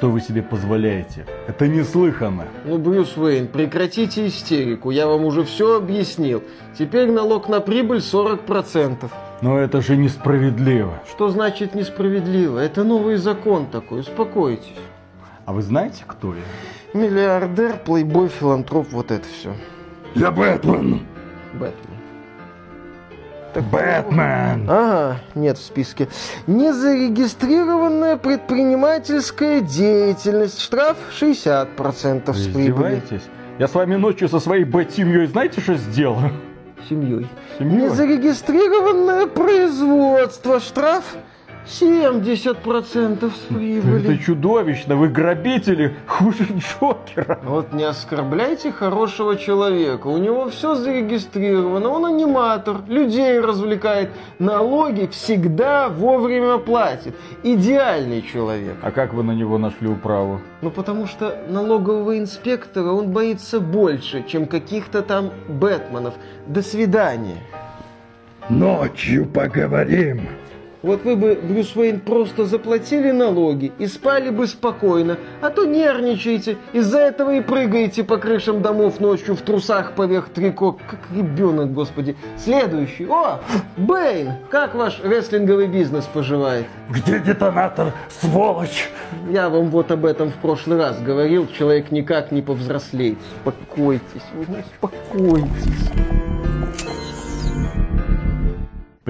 Что вы себе позволяете? Это неслыханно. Ну, Брюс Уэйн, прекратите истерику. Я вам уже все объяснил. Теперь налог на прибыль 40%. Но это же несправедливо. Что значит несправедливо? Это новый закон такой, успокойтесь. А вы знаете, кто я? Миллиардер, плейбой, филантроп, вот это все. Я Бэтмен. Бэтмен. Так, Бэтмен. Ага, нет в списке. Незарегистрированная предпринимательская деятельность. Штраф 60% с прибыли. Я с вами ночью со своей бэт-семьей знаете, что сделаю? Семьей. Семьей? Незарегистрированное производство. Штраф 70% с прибыли. Это чудовищно, вы грабители, хуже Джокера. Вот не оскорбляйте хорошего человека. У него все зарегистрировано. Он аниматор, людей развлекает. Налоги всегда вовремя платит. Идеальный человек. А как вы на него нашли управу? Ну, потому что налогового инспектора он боится больше, чем каких-то там Бэтменов. До свидания. Ночью поговорим. Вот вы бы, Брюс Уэйн, просто заплатили налоги и спали бы спокойно, а то нервничаете, из-за этого и прыгаете по крышам домов ночью в трусах поверх трико, как ребенок, господи. Следующий. О, Бэйн, как ваш рестлинговый бизнес поживает? Где детонатор, сволочь? Я вам вот об этом в прошлый раз говорил, человек никак не повзрослеет. Успокойтесь, вы успокойтесь.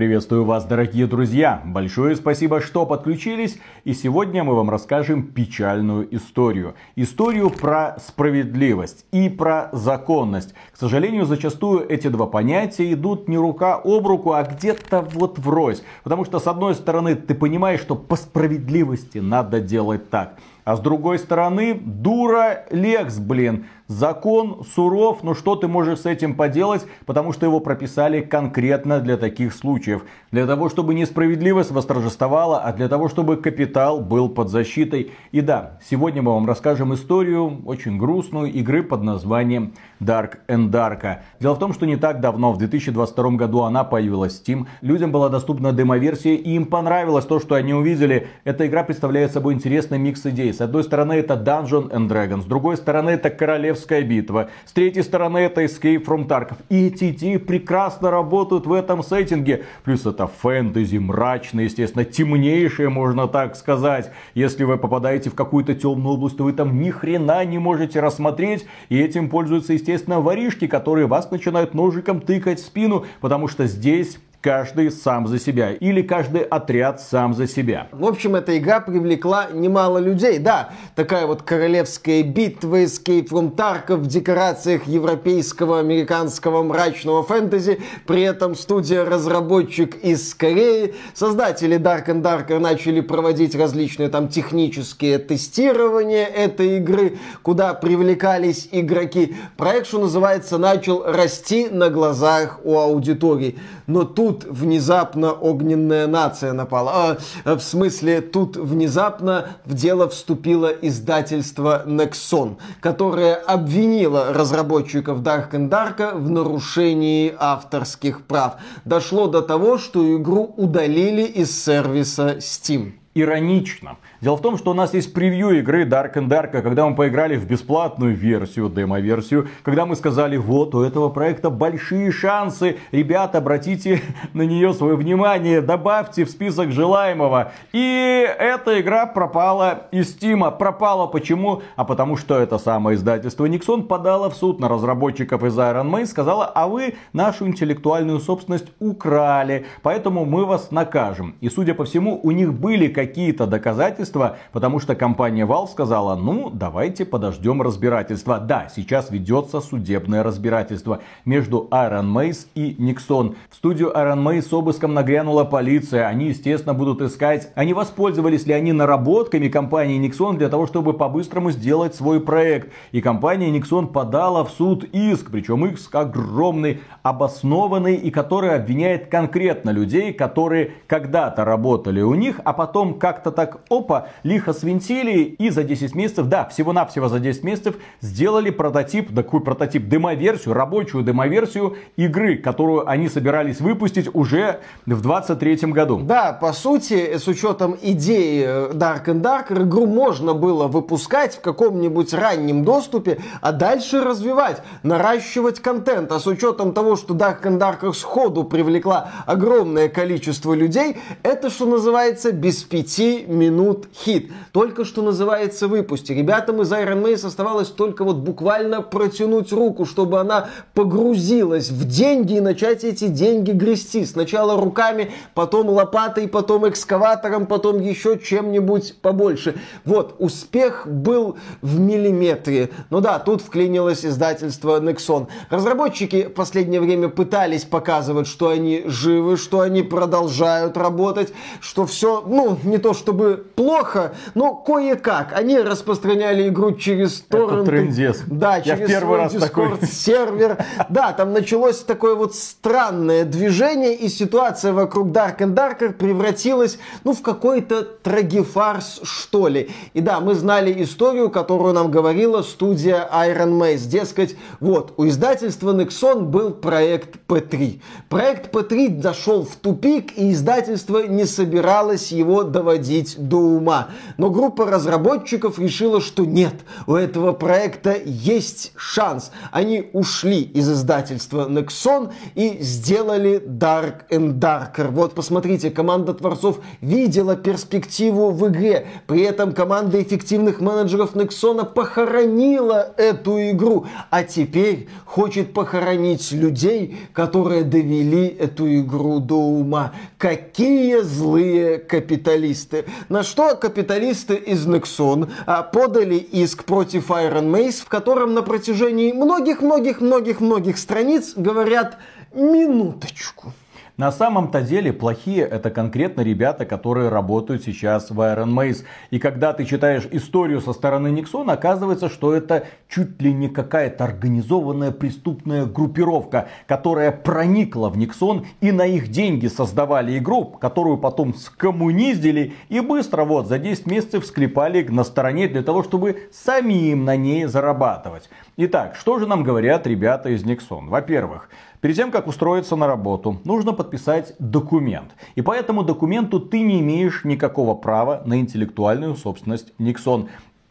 Приветствую вас, дорогие друзья! Большое спасибо, что подключились. И сегодня мы вам расскажем печальную историю. Историю про справедливость и про законность. К сожалению, зачастую эти два понятия идут не рука об руку, а где-то вот врозь. Потому что, с одной стороны, ты понимаешь, что по справедливости надо делать так. А с другой стороны, дура Лекс, блин. Закон суров, но что ты можешь с этим поделать, потому что его прописали конкретно для таких случаев. Для того, чтобы несправедливость восторжествовала, а для того, чтобы капитал был под защитой. И да, сегодня мы вам расскажем историю очень грустную игры под названием Dark and Dark. Дело в том, что не так давно, в 2022 году она появилась в Steam. Людям была доступна демо-версия и им понравилось то, что они увидели. Эта игра представляет собой интересный микс идей. С одной стороны это Dungeon and Dragons, с другой стороны это Королевская битва, с третьей стороны это Escape from Tarkov. И эти идеи прекрасно работают в этом сеттинге. Плюс это фэнтези, мрачное, естественно, темнейшее, можно так сказать. Если вы попадаете в какую-то темную область, то вы там ни хрена не можете рассмотреть. И этим пользуются, естественно, воришки, которые вас начинают ножиком тыкать в спину, потому что здесь каждый сам за себя. Или каждый отряд сам за себя. В общем, эта игра привлекла немало людей. Да, такая вот королевская битва, Escape from Tarkov в декорациях европейского, американского мрачного фэнтези. При этом студия-разработчик из Кореи. Создатели Dark and Darker начали проводить различные там технические тестирования этой игры, куда привлекались игроки. Проект, что называется, начал расти на глазах у аудитории. Но тут внезапно огненная нация напала. А, в смысле, тут внезапно в дело вступило издательство Nexon, которое обвинило разработчиков Dark and Dark в нарушении авторских прав. Дошло до того, что игру удалили из сервиса Steam. Иронично. Дело в том, что у нас есть превью игры Dark and Dark, когда мы поиграли в бесплатную версию, демо-версию, когда мы сказали, вот у этого проекта большие шансы, ребята, обратите на нее свое внимание, добавьте в список желаемого. И эта игра пропала из Стима. Пропала почему? А потому что это самое издательство Nixon подало в суд на разработчиков из Iron Man, сказала, а вы нашу интеллектуальную собственность украли, поэтому мы вас накажем. И судя по всему, у них были какие-то доказательства, потому что компания Valve сказала, ну, давайте подождем разбирательства. Да, сейчас ведется судебное разбирательство между Iron Mace и Nixon. В студию Iron Mace с обыском нагрянула полиция. Они, естественно, будут искать, не воспользовались ли они наработками компании Nixon для того, чтобы по-быстрому сделать свой проект. И компания Nixon подала в суд иск, причем иск огромный, обоснованный и который обвиняет конкретно людей, которые когда-то работали у них, а потом потом как-то так, опа, лихо свинтили и за 10 месяцев, да, всего-навсего за 10 месяцев сделали прототип, такой прототип, демоверсию, рабочую демоверсию игры, которую они собирались выпустить уже в 23 году. Да, по сути, с учетом идеи э, Dark and Dark, игру можно было выпускать в каком-нибудь раннем доступе, а дальше развивать, наращивать контент. А с учетом того, что Dark and Darker сходу привлекла огромное количество людей, это, что называется, беспи 5 минут хит. Только что называется выпусти. Ребятам из Iron Mace оставалось только вот буквально протянуть руку, чтобы она погрузилась в деньги и начать эти деньги грести. Сначала руками, потом лопатой, потом экскаватором, потом еще чем-нибудь побольше. Вот, успех был в миллиметре. Ну да, тут вклинилось издательство Nexon. Разработчики в последнее время пытались показывать, что они живы, что они продолжают работать, что все, ну, не то чтобы плохо, но кое-как. Они распространяли игру через торренты. Это трендец. Да, Я через в первый раз такой. Discord сервер. Да, там началось такое вот странное движение, и ситуация вокруг Dark and Darker превратилась, ну, в какой-то трагефарс, что ли. И да, мы знали историю, которую нам говорила студия Iron Mace. Дескать, вот, у издательства Nexon был проект P3. Проект P3 зашел в тупик, и издательство не собиралось его доводить до ума. Но группа разработчиков решила, что нет, у этого проекта есть шанс. Они ушли из издательства Nexon и сделали Dark and Darker. Вот посмотрите, команда творцов видела перспективу в игре. При этом команда эффективных менеджеров Nexon похоронила эту игру. А теперь хочет похоронить людей, которые довели эту игру до ума. Какие злые капиталисты. На что капиталисты из Nexon а, подали иск против Iron Mace, в котором на протяжении многих-многих-многих-многих страниц говорят «минуточку». На самом-то деле плохие это конкретно ребята, которые работают сейчас в Iron Mace. И когда ты читаешь историю со стороны Никсона, оказывается, что это чуть ли не какая-то организованная преступная группировка, которая проникла в Никсон и на их деньги создавали игру, которую потом скоммуниздили и быстро вот за 10 месяцев склепали на стороне для того, чтобы самим на ней зарабатывать. Итак, что же нам говорят ребята из Никсон? Во-первых, Перед тем, как устроиться на работу, нужно подписать документ. И по этому документу ты не имеешь никакого права на интеллектуальную собственность Nixon.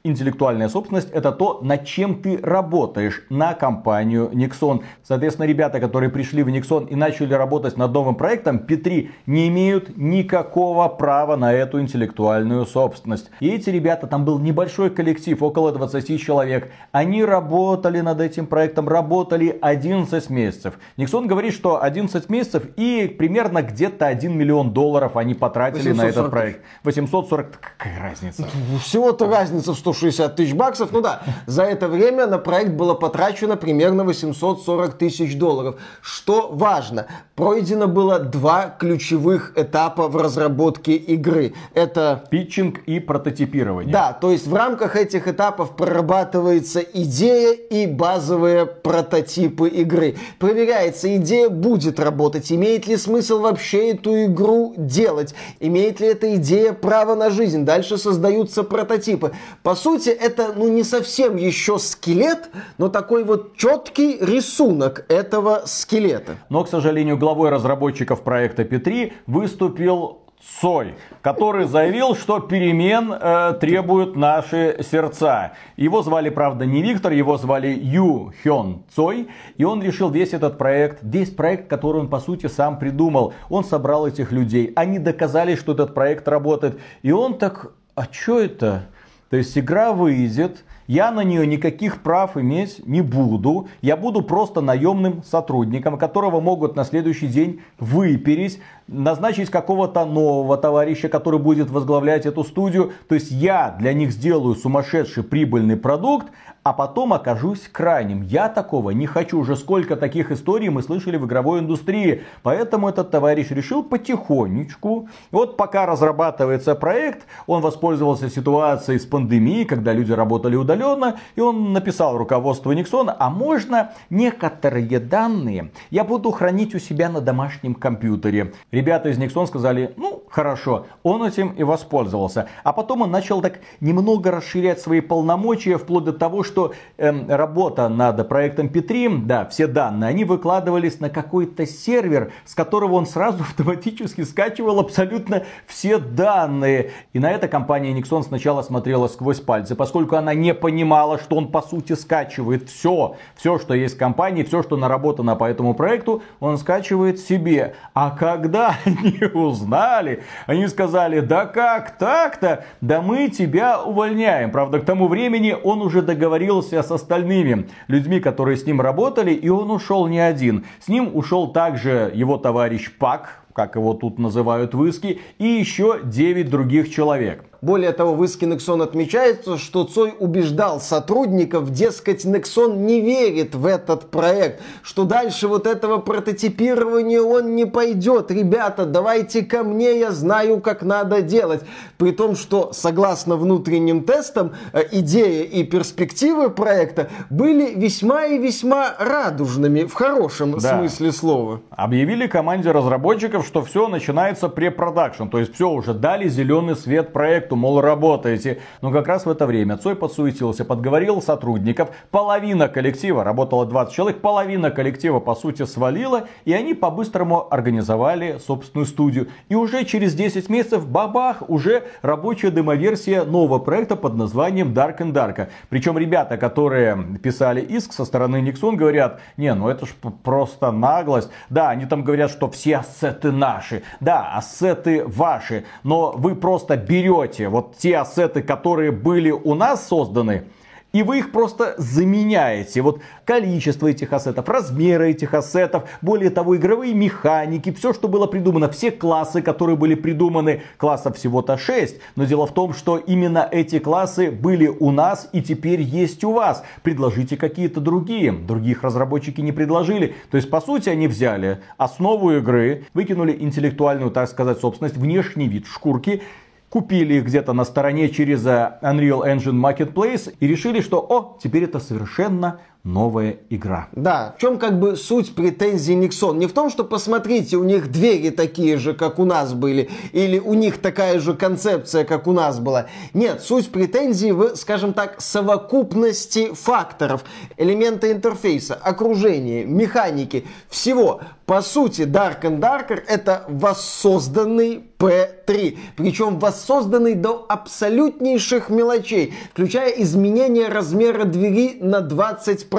Интеллектуальная собственность это то, над чем ты работаешь на компанию Nixon. Соответственно, ребята, которые пришли в Nixon и начали работать над новым проектом, P3 не имеют никакого права на эту интеллектуальную собственность. И эти ребята, там был небольшой коллектив, около 20 человек. Они работали над этим проектом, работали 11 месяцев. Nixon говорит, что 11 месяцев и примерно где-то 1 миллион долларов они потратили 840. на этот проект. 840, какая разница? Всего-то разница в 160 тысяч баксов. Ну да, за это время на проект было потрачено примерно 840 тысяч долларов. Что важно, пройдено было два ключевых этапа в разработке игры. Это... Питчинг и прототипирование. Да, то есть в рамках этих этапов прорабатывается идея и базовые прототипы игры. Проверяется, идея будет работать, имеет ли смысл вообще эту игру делать, имеет ли эта идея право на жизнь. Дальше создаются прототипы. По сути, это ну не совсем еще скелет, но такой вот четкий рисунок этого скелета. Но, к сожалению, главой разработчиков проекта P3 выступил Цой, который заявил, что перемен э, требуют наши сердца. Его звали, правда, не Виктор, его звали Ю Хён Цой. И он решил весь этот проект, весь проект, который он, по сути, сам придумал. Он собрал этих людей. Они доказали, что этот проект работает. И он так, а что это? То есть игра выйдет, я на нее никаких прав иметь не буду. Я буду просто наемным сотрудником, которого могут на следующий день выпереть, назначить какого-то нового товарища, который будет возглавлять эту студию. То есть я для них сделаю сумасшедший прибыльный продукт, а потом окажусь крайним. Я такого не хочу. Уже сколько таких историй мы слышали в игровой индустрии. Поэтому этот товарищ решил потихонечку. Вот пока разрабатывается проект, он воспользовался ситуацией с пандемии, когда люди работали удаленно, и он написал руководству Никсона, а можно некоторые данные я буду хранить у себя на домашнем компьютере. Ребята из Никсон сказали, ну, хорошо, он этим и воспользовался. А потом он начал так немного расширять свои полномочия, вплоть до того, что эм, работа над проектом Петри, да, все данные, они выкладывались на какой-то сервер, с которого он сразу автоматически скачивал абсолютно все данные. И на это компания Nixon сначала смотрела сквозь пальцы, поскольку она не понимала, что он по сути скачивает все, все, что есть в компании, все, что наработано по этому проекту, он скачивает себе. А когда они узнали, они сказали, да как так-то, да мы тебя увольняем. Правда, к тому времени он уже договорился с остальными людьми, которые с ним работали, и он ушел не один. С ним ушел также его товарищ Пак, как его тут называют в иске, и еще 9 других человек. Более того, в иске Nexon отмечается, что Цой убеждал сотрудников, дескать, Nexon не верит в этот проект, что дальше вот этого прототипирования он не пойдет. Ребята, давайте ко мне, я знаю, как надо делать. При том, что, согласно внутренним тестам, э, идея и перспективы проекта были весьма и весьма радужными, в хорошем да. смысле слова. Объявили команде разработчиков, что все начинается препродакшн, то есть все уже дали зеленый свет проекту проекту, мол, работаете. Но как раз в это время Цой подсуетился, подговорил сотрудников. Половина коллектива, работало 20 человек, половина коллектива, по сути, свалила. И они по-быстрому организовали собственную студию. И уже через 10 месяцев, бабах, уже рабочая демоверсия нового проекта под названием Dark and Dark. Причем ребята, которые писали иск со стороны Никсон, говорят, не, ну это ж просто наглость. Да, они там говорят, что все ассеты наши. Да, ассеты ваши. Но вы просто берете берете вот те ассеты, которые были у нас созданы, и вы их просто заменяете. Вот количество этих ассетов, размеры этих ассетов, более того, игровые механики, все, что было придумано, все классы, которые были придуманы, классов всего-то 6. Но дело в том, что именно эти классы были у нас и теперь есть у вас. Предложите какие-то другие. Других разработчики не предложили. То есть, по сути, они взяли основу игры, выкинули интеллектуальную, так сказать, собственность, внешний вид шкурки, купили их где-то на стороне через э, Unreal Engine Marketplace и решили, что о, теперь это совершенно новая игра. Да, в чем как бы суть претензий Никсон? Не в том, что посмотрите, у них двери такие же, как у нас были, или у них такая же концепция, как у нас была. Нет, суть претензий в, скажем так, совокупности факторов, элемента интерфейса, окружения, механики, всего. По сути, Dark and Darker это воссозданный P3. Причем воссозданный до абсолютнейших мелочей, включая изменение размера двери на 20%.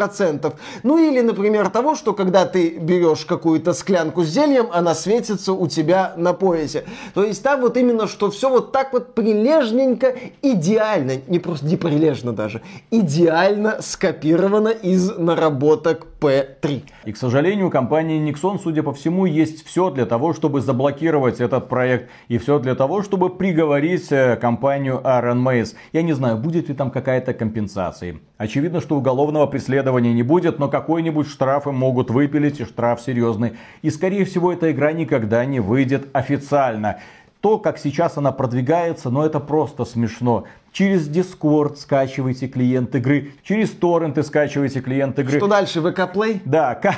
Ну или, например, того, что когда ты берешь какую-то склянку с зельем, она светится у тебя на поясе. То есть там вот именно, что все вот так вот прилежненько, идеально, не просто не прилежно даже, идеально скопировано из наработок P3. И, к сожалению, у компании Nixon судя по всему, есть все для того, чтобы заблокировать этот проект. И все для того, чтобы приговорить э, компанию Iron Maze. Я не знаю, будет ли там какая-то компенсация. Очевидно, что уголовного преследования не будет, но какой-нибудь штраф им могут выпилить, и штраф серьезный. И, скорее всего, эта игра никогда не выйдет официально то, как сейчас она продвигается, но это просто смешно. Через Discord скачивайте клиент игры, через торренты скачивайте клиент игры. Что дальше, ВК Play? Да, как,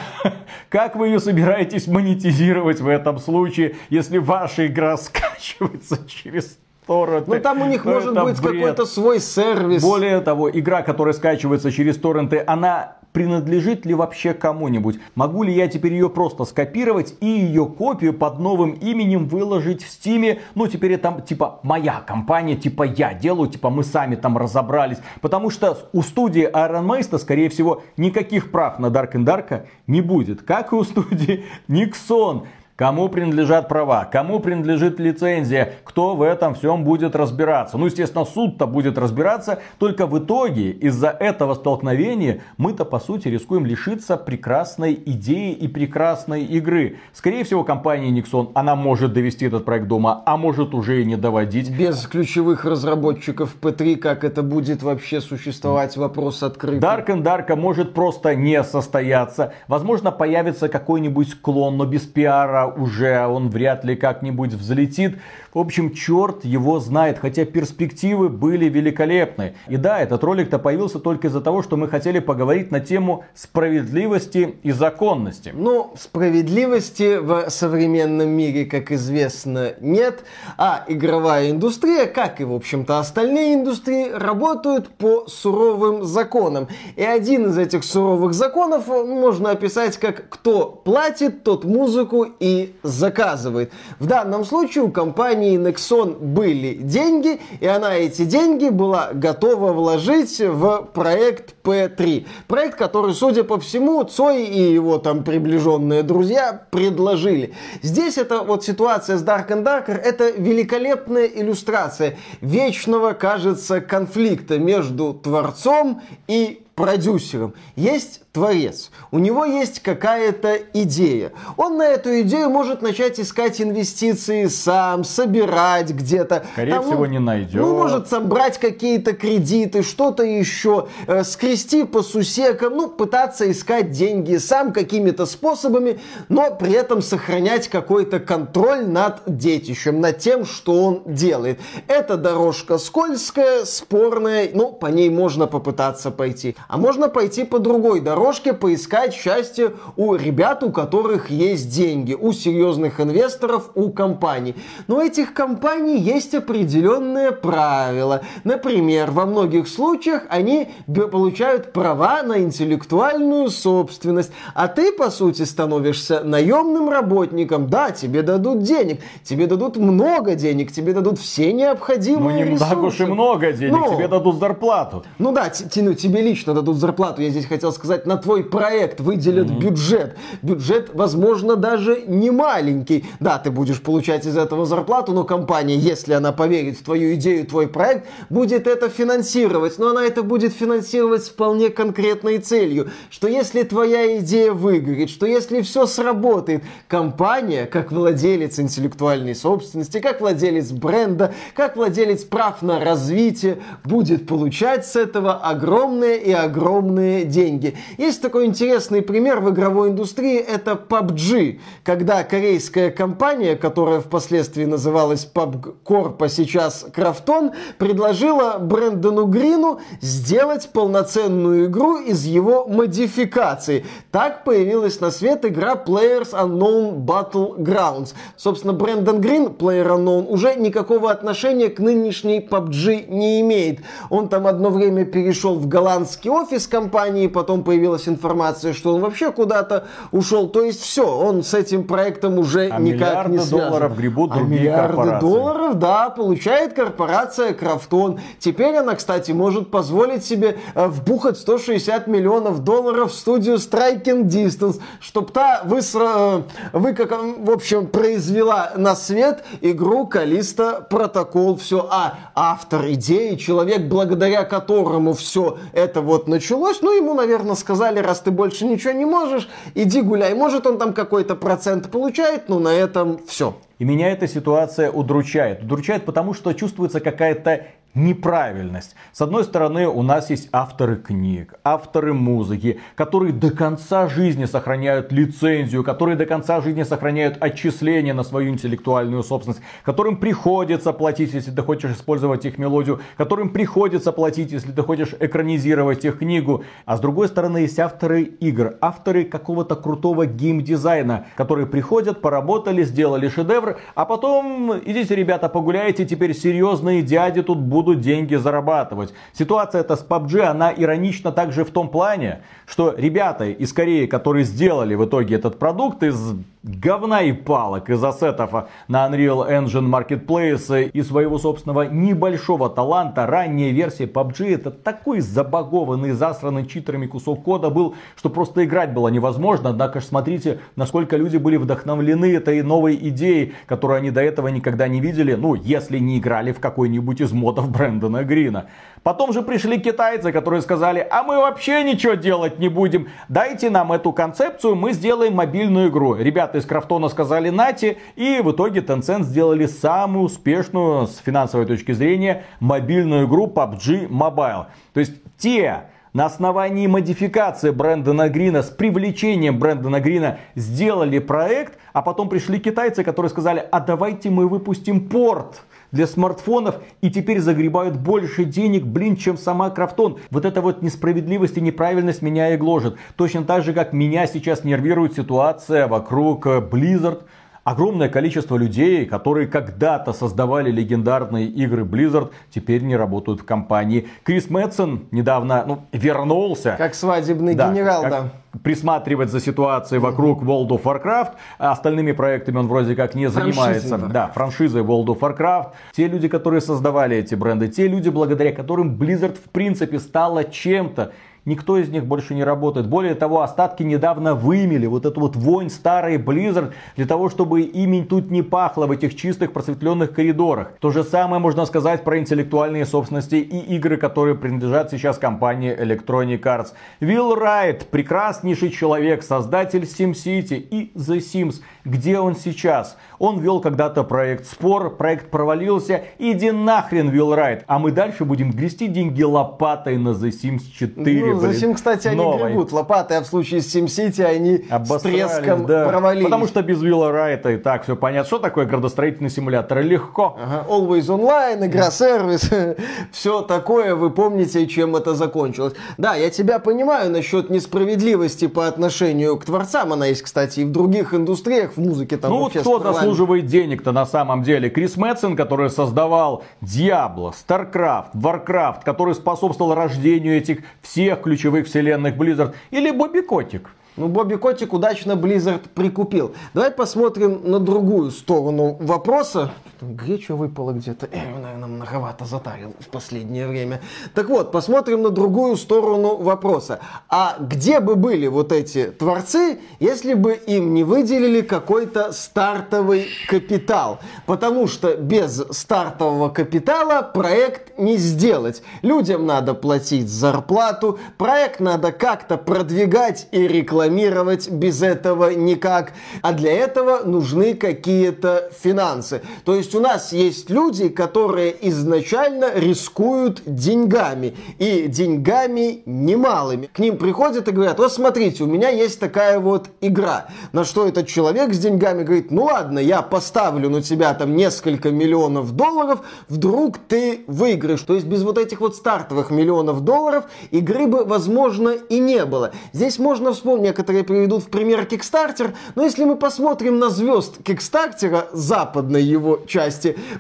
как вы ее собираетесь монетизировать в этом случае, если ваша игра скачивается через торренты. Ну там у них может быть какой-то свой сервис. Более того, игра, которая скачивается через торренты, она принадлежит ли вообще кому-нибудь. Могу ли я теперь ее просто скопировать и ее копию под новым именем выложить в стиме? Ну, теперь это типа моя компания, типа я делаю, типа мы сами там разобрались. Потому что у студии Iron Mace, скорее всего, никаких прав на Dark and Dark не будет. Как и у студии Nixon. Кому принадлежат права, кому принадлежит лицензия, кто в этом всем будет разбираться. Ну, естественно, суд-то будет разбираться, только в итоге из-за этого столкновения мы-то, по сути, рискуем лишиться прекрасной идеи и прекрасной игры. Скорее всего, компания Nixon, она может довести этот проект дома, а может уже и не доводить. Без ключевых разработчиков P3, как это будет вообще существовать, вопрос открытый. Dark and Dark может просто не состояться. Возможно, появится какой-нибудь клон, но без пиара уже он вряд ли как-нибудь взлетит. В общем, черт его знает, хотя перспективы были великолепны. И да, этот ролик-то появился только из-за того, что мы хотели поговорить на тему справедливости и законности. Ну, справедливости в современном мире, как известно, нет. А игровая индустрия, как и, в общем-то, остальные индустрии, работают по суровым законам. И один из этих суровых законов можно описать как «кто платит, тот музыку и заказывает». В данном случае у компании Nexon были деньги, и она эти деньги была готова вложить в проект P3. Проект, который, судя по всему, Цой и его там приближенные друзья предложили. Здесь это вот ситуация с Dark and Darker, это великолепная иллюстрация вечного, кажется, конфликта между творцом и продюсером. Есть творец, у него есть какая-то идея. Он на эту идею может начать искать инвестиции сам, собирать где-то. Скорее Там, всего, не найдет. Ну, может сам брать какие-то кредиты, что-то еще, э, скрести по сусекам, ну, пытаться искать деньги сам какими-то способами, но при этом сохранять какой-то контроль над детищем, над тем, что он делает. Эта дорожка скользкая, спорная, ну, по ней можно попытаться пойти. А можно пойти по другой дорожке, поискать счастье у ребят, у которых есть деньги, у серьезных инвесторов, у компаний. Но у этих компаний есть определенные правила. Например, во многих случаях они получают права на интеллектуальную собственность, а ты, по сути, становишься наемным работником. Да, тебе дадут денег, тебе дадут много денег, тебе дадут все необходимые Ну, не ресурсы. так уж и много денег, Ну, тебе дадут зарплату. ну да, ну, тебе лично дадут зарплату, я здесь хотел сказать, на твой проект выделят mm-hmm. бюджет. Бюджет, возможно, даже не маленький. Да, ты будешь получать из этого зарплату, но компания, если она поверит в твою идею, твой проект, будет это финансировать. Но она это будет финансировать с вполне конкретной целью, что если твоя идея выгорит, что если все сработает, компания, как владелец интеллектуальной собственности, как владелец бренда, как владелец прав на развитие, будет получать с этого огромные и огромные деньги. Есть такой интересный пример в игровой индустрии, это PUBG, когда корейская компания, которая впоследствии называлась PUBG а сейчас Крафтон, предложила Брэндону Грину сделать полноценную игру из его модификаций. Так появилась на свет игра Players Unknown Battlegrounds. Собственно, Брэндон Грин, Player Unknown, уже никакого отношения к нынешней PUBG не имеет. Он там одно время перешел в голландский офис компании, потом появилась информация, что он вообще куда-то ушел. То есть все, он с этим проектом уже А никак не связан. долларов гребут а другие миллиарды корпорации. долларов, да, получает корпорация Крафтон. Теперь она, кстати, может позволить себе э, вбухать 160 миллионов долларов в студию Striking Distance, чтоб та высра... э, вы, как, в общем, произвела на свет игру Калиста Протокол. Все, а автор идеи, человек, благодаря которому все это вот началось, ну, ему, наверное, сказали, раз ты больше ничего не можешь, иди гуляй. Может, он там какой-то процент получает, но на этом все. И меня эта ситуация удручает. Удручает потому, что чувствуется какая-то неправильность. С одной стороны, у нас есть авторы книг, авторы музыки, которые до конца жизни сохраняют лицензию, которые до конца жизни сохраняют отчисления на свою интеллектуальную собственность, которым приходится платить, если ты хочешь использовать их мелодию, которым приходится платить, если ты хочешь экранизировать их книгу. А с другой стороны, есть авторы игр, авторы какого-то крутого геймдизайна, которые приходят, поработали, сделали шедевр, а потом идите, ребята, погуляйте, теперь серьезные дяди тут будут деньги зарабатывать. Ситуация эта с PUBG, она иронична также в том плане, что ребята из Кореи, которые сделали в итоге этот продукт из говна и палок, из ассетов на Unreal Engine Marketplace и своего собственного небольшого таланта, ранняя версия PUBG это такой забагованный, засранный читерами кусок кода был, что просто играть было невозможно. Однако ж смотрите, насколько люди были вдохновлены этой новой идеей, которую они до этого никогда не видели, ну, если не играли в какой-нибудь из модов Брэндона Грина. Потом же пришли китайцы, которые сказали, а мы вообще ничего делать не будем. Дайте нам эту концепцию, мы сделаем мобильную игру. Ребята из Крафтона сказали нате, и в итоге Tencent сделали самую успешную с финансовой точки зрения мобильную игру PUBG Mobile. То есть те на основании модификации Брэндона Грина, с привлечением Брэндона Грина сделали проект, а потом пришли китайцы, которые сказали, а давайте мы выпустим порт для смартфонов и теперь загребают больше денег, блин, чем сама Крафтон. Вот эта вот несправедливость и неправильность меня и гложет. Точно так же, как меня сейчас нервирует ситуация вокруг э, Blizzard, Огромное количество людей, которые когда-то создавали легендарные игры Blizzard, теперь не работают в компании. Крис Мэтсон недавно ну, вернулся. Как свадебный да, генерал, как да. Присматривать за ситуацией вокруг World of Warcraft. А остальными проектами он вроде как не занимается. Да, франшизой World of Warcraft. Те люди, которые создавали эти бренды, те люди, благодаря которым Blizzard в принципе стала чем-то. Никто из них больше не работает. Более того, остатки недавно вымели. Вот эту вот вонь старый Blizzard для того, чтобы ими тут не пахло в этих чистых просветленных коридорах. То же самое можно сказать про интеллектуальные собственности и игры, которые принадлежат сейчас компании Electronic Arts. Вилл Райт, прекраснейший человек, создатель SimCity и The Sims. Где он сейчас? Он вел когда-то проект Спор, проект провалился. Иди нахрен, Вилл Райт. А мы дальше будем грести деньги лопатой на The Sims 4. Ну, The Sims, кстати, они новой. гребут лопатой, а в случае с SimCity они с треском да. провалились. Потому что без Вилла Райта и так все понятно. Что такое градостроительный симулятор? Легко. Ага. Always Online, игра-сервис, все такое. Вы помните, чем это закончилось. Да, я тебя понимаю насчет несправедливости по отношению к творцам. Она есть, кстати, и в других индустриях в музыке там Ну вот кто заслуживает денег-то на самом деле? Крис Мэтсон, который создавал Diablo, StarCraft, Warcraft, который способствовал рождению этих всех ключевых вселенных Blizzard, или Бобби Котик? Ну, Бобби Котик удачно Blizzard прикупил. Давай посмотрим на другую сторону вопроса. Греча выпала где-то. Э, наверное, многовато затарил в последнее время. Так вот, посмотрим на другую сторону вопроса. А где бы были вот эти творцы, если бы им не выделили какой-то стартовый капитал? Потому что без стартового капитала проект не сделать. Людям надо платить зарплату, проект надо как-то продвигать и рекламировать без этого никак. А для этого нужны какие-то финансы. То есть у нас есть люди, которые изначально рискуют деньгами. И деньгами немалыми. К ним приходят и говорят, вот смотрите, у меня есть такая вот игра. На что этот человек с деньгами говорит, ну ладно, я поставлю на тебя там несколько миллионов долларов, вдруг ты выиграешь. То есть без вот этих вот стартовых миллионов долларов игры бы, возможно, и не было. Здесь можно вспомнить некоторые приведут в пример Kickstarter, но если мы посмотрим на звезд Kickstarter, западной его части,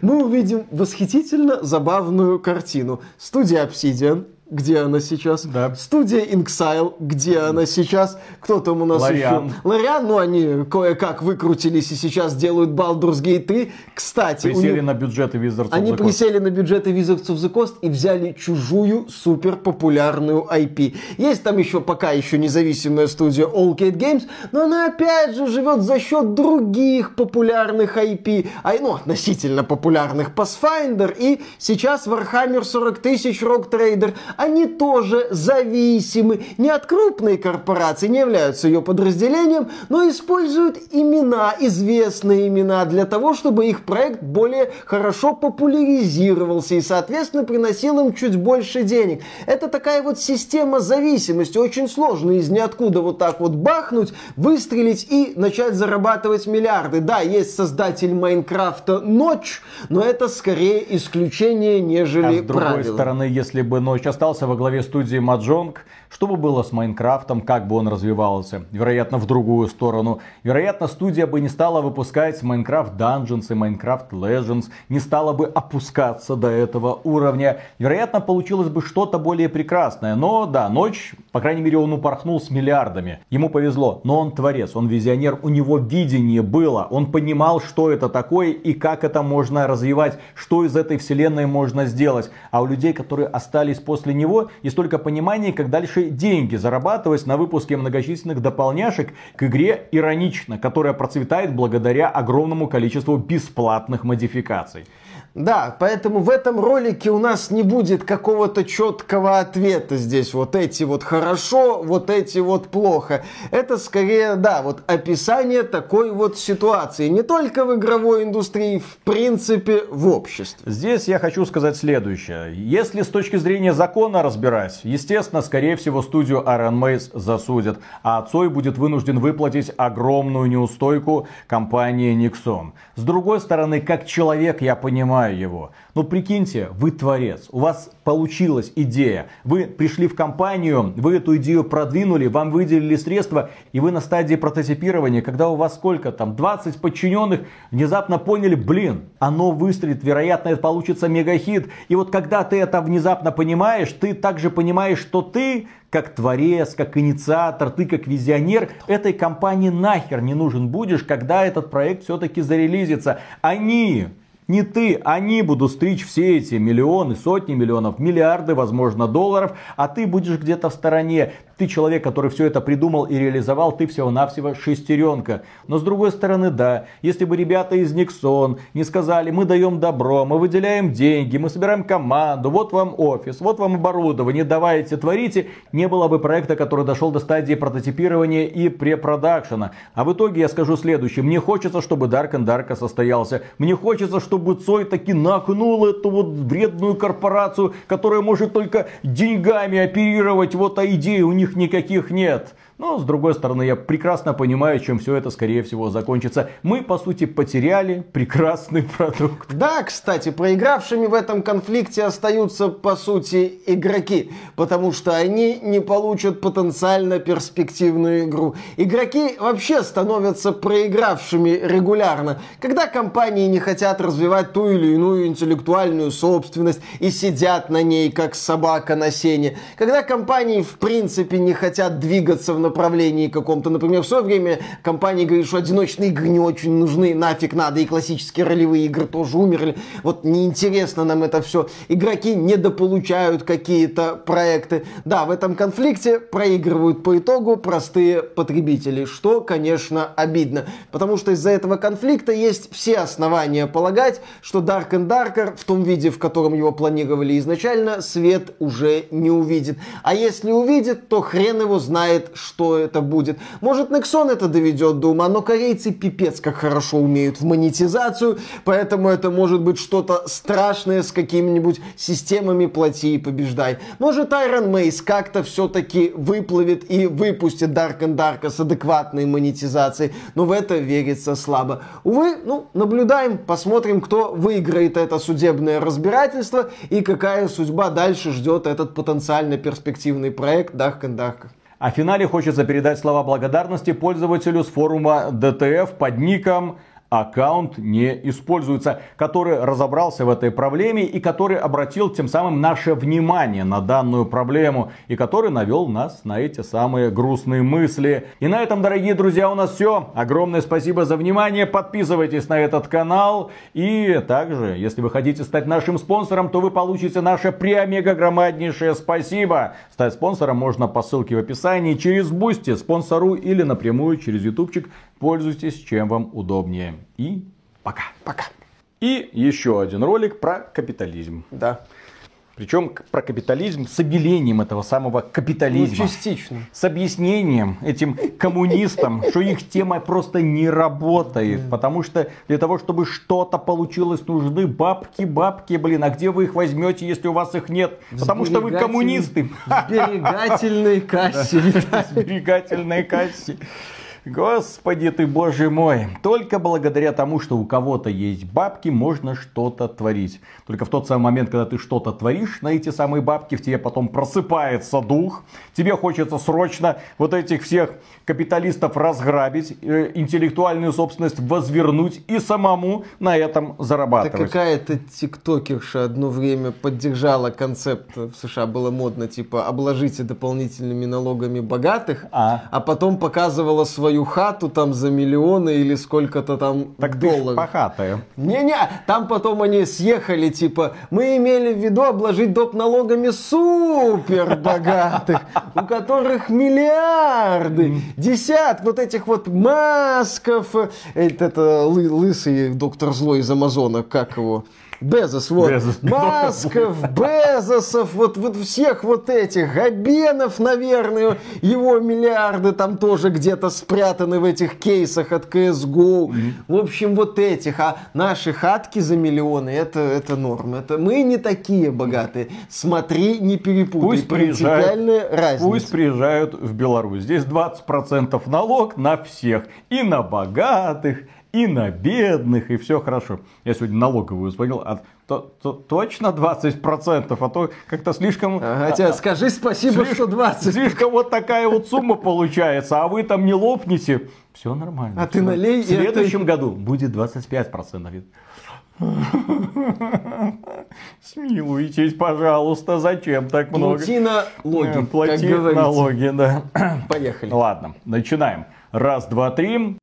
мы увидим восхитительно забавную картину. Студия Obsidian, где она сейчас. Да. Студия Inxile, где она сейчас. Кто там у нас Лориан. еще? Лориан, ну они кое-как выкрутились и сейчас делают Baldur's Gate. Кстати, присели них... на бюджеты Wizards of Они присели на бюджеты Wizards of the Coast и взяли чужую супер популярную IP. Есть там еще пока еще независимая студия All Allcade Games, но она опять же живет за счет других популярных IP, а, ну, относительно популярных Pathfinder и сейчас Warhammer 40 тысяч Rock Trader они тоже зависимы не от крупной корпорации, не являются ее подразделением, но используют имена, известные имена, для того, чтобы их проект более хорошо популяризировался и, соответственно, приносил им чуть больше денег. Это такая вот система зависимости, очень сложно из ниоткуда вот так вот бахнуть, выстрелить и начать зарабатывать миллиарды. Да, есть создатель Майнкрафта Ночь, но это скорее исключение, нежели а с другой правило. стороны, если бы Ночь осталась остался во главе студии Маджонг, что бы было с Майнкрафтом, как бы он развивался? Вероятно, в другую сторону. Вероятно, студия бы не стала выпускать Minecraft Dungeons и Minecraft Legends, не стала бы опускаться до этого уровня. Вероятно, получилось бы что-то более прекрасное. Но да, ночь, по крайней мере, он упорхнул с миллиардами. Ему повезло, но он творец, он визионер, у него видение было. Он понимал, что это такое и как это можно развивать, что из этой вселенной можно сделать. А у людей, которые остались после него, есть только понимание, как дальше деньги зарабатывать на выпуске многочисленных дополняшек к игре «Иронично», которая процветает благодаря огромному количеству бесплатных модификаций. Да, поэтому в этом ролике у нас не будет какого-то четкого ответа здесь. Вот эти вот хорошо, вот эти вот плохо. Это скорее, да, вот описание такой вот ситуации. Не только в игровой индустрии, в принципе, в обществе. Здесь я хочу сказать следующее. Если с точки зрения закона разбирать, естественно, скорее всего, студию Iron Mace засудят, а Цой будет вынужден выплатить огромную неустойку компании Nixon. С другой стороны, как человек я понимаю, понимаю его. Но прикиньте, вы творец, у вас получилась идея. Вы пришли в компанию, вы эту идею продвинули, вам выделили средства, и вы на стадии прототипирования, когда у вас сколько там, 20 подчиненных, внезапно поняли, блин, оно выстрелит, вероятно, это получится мегахит. И вот когда ты это внезапно понимаешь, ты также понимаешь, что ты как творец, как инициатор, ты как визионер этой компании нахер не нужен будешь, когда этот проект все-таки зарелизится. Они не ты, они будут стричь все эти миллионы, сотни миллионов, миллиарды, возможно, долларов, а ты будешь где-то в стороне. Ты человек, который все это придумал и реализовал, ты всего-навсего шестеренка. Но с другой стороны, да, если бы ребята из Никсон не сказали, мы даем добро, мы выделяем деньги, мы собираем команду, вот вам офис, вот вам оборудование, давайте, творите, не было бы проекта, который дошел до стадии прототипирования и препродакшена. А в итоге я скажу следующее. Мне хочется, чтобы Dark and Dark состоялся. Мне хочется, чтобы Цой таки нахнул эту вот вредную корпорацию, которая может только деньгами оперировать. Вот а идеи у них их никаких нет. Но, с другой стороны, я прекрасно понимаю, чем все это, скорее всего, закончится. Мы, по сути, потеряли прекрасный продукт. Да, кстати, проигравшими в этом конфликте остаются, по сути, игроки. Потому что они не получат потенциально перспективную игру. Игроки вообще становятся проигравшими регулярно. Когда компании не хотят развивать ту или иную интеллектуальную собственность и сидят на ней, как собака на сене. Когда компании, в принципе, не хотят двигаться в направлении каком-то. Например, в свое время компания говорит, что одиночные игры не очень нужны, нафиг надо, и классические ролевые игры тоже умерли. Вот неинтересно нам это все. Игроки недополучают какие-то проекты. Да, в этом конфликте проигрывают по итогу простые потребители, что, конечно, обидно. Потому что из-за этого конфликта есть все основания полагать, что Dark and Darker в том виде, в котором его планировали изначально, свет уже не увидит. А если увидит, то хрен его знает, что что это будет. Может, Nexon это доведет до ума, но корейцы пипец как хорошо умеют в монетизацию, поэтому это может быть что-то страшное с какими-нибудь системами плати и побеждай. Может, Iron Mace как-то все-таки выплывет и выпустит Dark and Dark с адекватной монетизацией, но в это верится слабо. Увы, ну, наблюдаем, посмотрим, кто выиграет это судебное разбирательство и какая судьба дальше ждет этот потенциально перспективный проект Dark and Dark. А в финале хочется передать слова благодарности пользователю с форума DTF под ником аккаунт не используется, который разобрался в этой проблеме и который обратил тем самым наше внимание на данную проблему и который навел нас на эти самые грустные мысли. И на этом, дорогие друзья, у нас все. Огромное спасибо за внимание. Подписывайтесь на этот канал. И также, если вы хотите стать нашим спонсором, то вы получите наше преомега громаднейшее спасибо. Стать спонсором можно по ссылке в описании через Boosty, Sponsr.ru или напрямую через ютубчик Пользуйтесь, чем вам удобнее. И пока. Пока. И еще один ролик про капитализм. Да. Причем про капитализм с обелением этого самого капитализма. Ну, частично. С объяснением этим коммунистам, что их тема просто не работает. Потому что для того, чтобы что-то получилось, нужны бабки, бабки, блин. А где вы их возьмете, если у вас их нет? Потому что вы коммунисты. В сберегательной кассе. В сберегательной кассе. Господи ты, боже мой. Только благодаря тому, что у кого-то есть бабки, можно что-то творить. Только в тот самый момент, когда ты что-то творишь на эти самые бабки, в тебе потом просыпается дух. Тебе хочется срочно вот этих всех капиталистов разграбить, э, интеллектуальную собственность возвернуть и самому на этом зарабатывать. Да какая-то тиктокерша одно время поддержала концепт, в США было модно, типа, обложите дополнительными налогами богатых, а, а потом показывала свою свою хату там за миллионы или сколько-то там так долларов. Так похатая. Не-не, там потом они съехали, типа, мы имели в виду обложить доп. налогами супер богатых, у которых миллиарды, десят вот этих вот масков, это, это лысый доктор злой из Амазона, как его? Безос, вот. Безос. Масков, Безосов, вот, вот всех вот этих. Габенов, наверное, его миллиарды там тоже где-то спрятаны в этих кейсах от CSGO. В общем, вот этих. А наши хатки за миллионы, это, это норм. Это мы не такие богатые. Смотри, не перепутай. Пусть приезжают, разница. пусть приезжают в Беларусь. Здесь 20% налог на всех. И на богатых, и на бедных, и все хорошо. Я сегодня налоговую звонил, а то, то- точно 20%, а то как-то слишком... Хотя а- скажи спасибо, слишком- что 20. Слишком вот такая вот сумма получается, а вы там не лопнете. Все нормально. А ты всё. налей, В и это- следующем году будет 25%. Смилуйтесь, пожалуйста, зачем так много? Плати налоги, Э, как Плати говорится. налоги, да. Поехали. Ладно, начинаем. Раз, два, три.